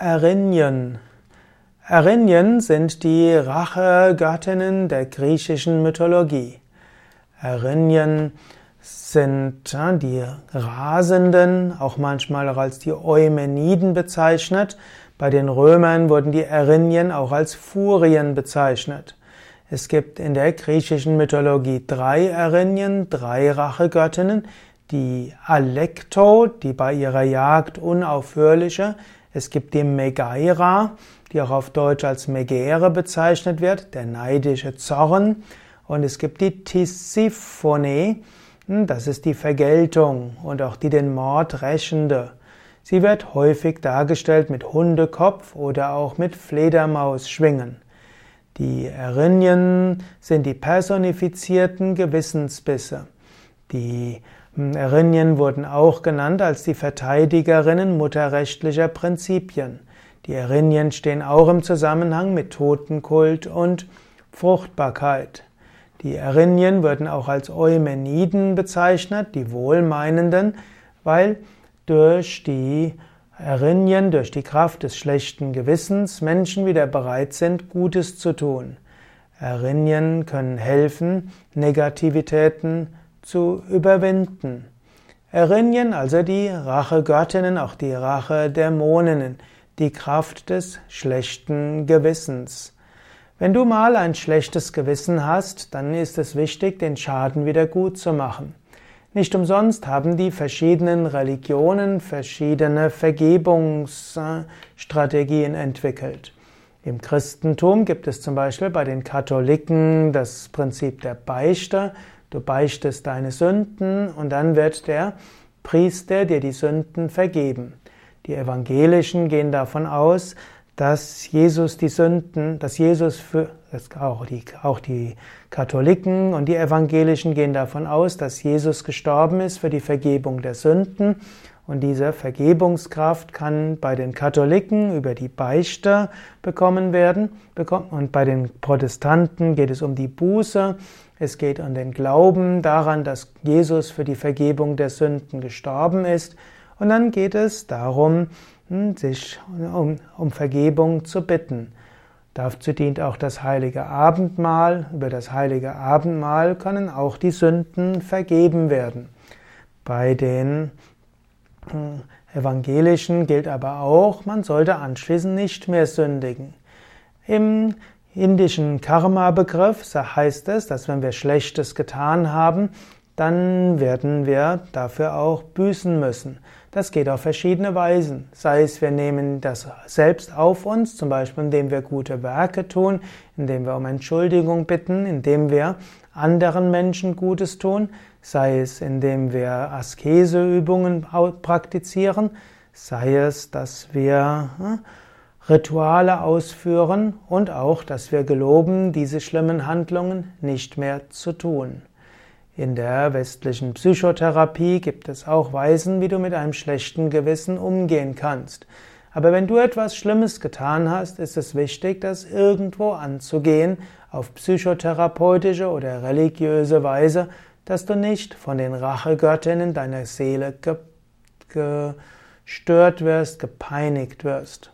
Erinyen. Erinyen sind die Rachegöttinnen der griechischen Mythologie. Erinyen sind die Rasenden, auch manchmal auch als die Eumeniden bezeichnet. Bei den Römern wurden die Erinyen auch als Furien bezeichnet. Es gibt in der griechischen Mythologie drei Erinyen, drei Rachegöttinnen, die Alekto, die bei ihrer Jagd unaufhörliche, es gibt die Megaira, die auch auf Deutsch als Megere bezeichnet wird, der neidische Zorn, und es gibt die Tisiphone, hm, das ist die Vergeltung und auch die den Mord rächende. Sie wird häufig dargestellt mit Hundekopf oder auch mit Fledermausschwingen. Die Erinyen sind die personifizierten Gewissensbisse. Die Erinyen wurden auch genannt als die Verteidigerinnen mutterrechtlicher Prinzipien. Die Erinyen stehen auch im Zusammenhang mit Totenkult und Fruchtbarkeit. Die Erinyen würden auch als Eumeniden bezeichnet, die Wohlmeinenden, weil durch die Erinyen, durch die Kraft des schlechten Gewissens Menschen wieder bereit sind, Gutes zu tun. Erinyen können helfen, Negativitäten zu überwinden. Erinyen, also die Rachegöttinnen, auch die Rachedämoninnen, die Kraft des schlechten Gewissens. Wenn du mal ein schlechtes Gewissen hast, dann ist es wichtig, den Schaden wieder gut zu machen. Nicht umsonst haben die verschiedenen Religionen verschiedene Vergebungsstrategien entwickelt. Im Christentum gibt es zum Beispiel bei den Katholiken das Prinzip der Beichte. Du beichtest deine Sünden und dann wird der Priester dir die Sünden vergeben. Die Evangelischen gehen davon aus, dass Jesus die Sünden, dass Jesus für, auch die, auch die Katholiken und die Evangelischen gehen davon aus, dass Jesus gestorben ist für die Vergebung der Sünden und diese Vergebungskraft kann bei den Katholiken über die Beichte bekommen werden. Und bei den Protestanten geht es um die Buße. Es geht um den Glauben daran, dass Jesus für die Vergebung der Sünden gestorben ist. Und dann geht es darum, hm, sich um, um Vergebung zu bitten. Dazu dient auch das heilige Abendmahl. Über das heilige Abendmahl können auch die Sünden vergeben werden. Bei den Evangelischen gilt aber auch, man sollte anschließend nicht mehr sündigen. Im indischen Karma-Begriff heißt es, dass wenn wir Schlechtes getan haben, dann werden wir dafür auch büßen müssen. Das geht auf verschiedene Weisen. Sei es, wir nehmen das selbst auf uns, zum Beispiel indem wir gute Werke tun, indem wir um Entschuldigung bitten, indem wir anderen Menschen Gutes tun, sei es indem wir Askeseübungen praktizieren, sei es, dass wir hm, Rituale ausführen und auch, dass wir geloben, diese schlimmen Handlungen nicht mehr zu tun. In der westlichen Psychotherapie gibt es auch Weisen, wie du mit einem schlechten Gewissen umgehen kannst. Aber wenn du etwas Schlimmes getan hast, ist es wichtig, das irgendwo anzugehen, auf psychotherapeutische oder religiöse Weise, dass du nicht von den Rachegöttinnen deiner Seele gestört wirst, gepeinigt wirst.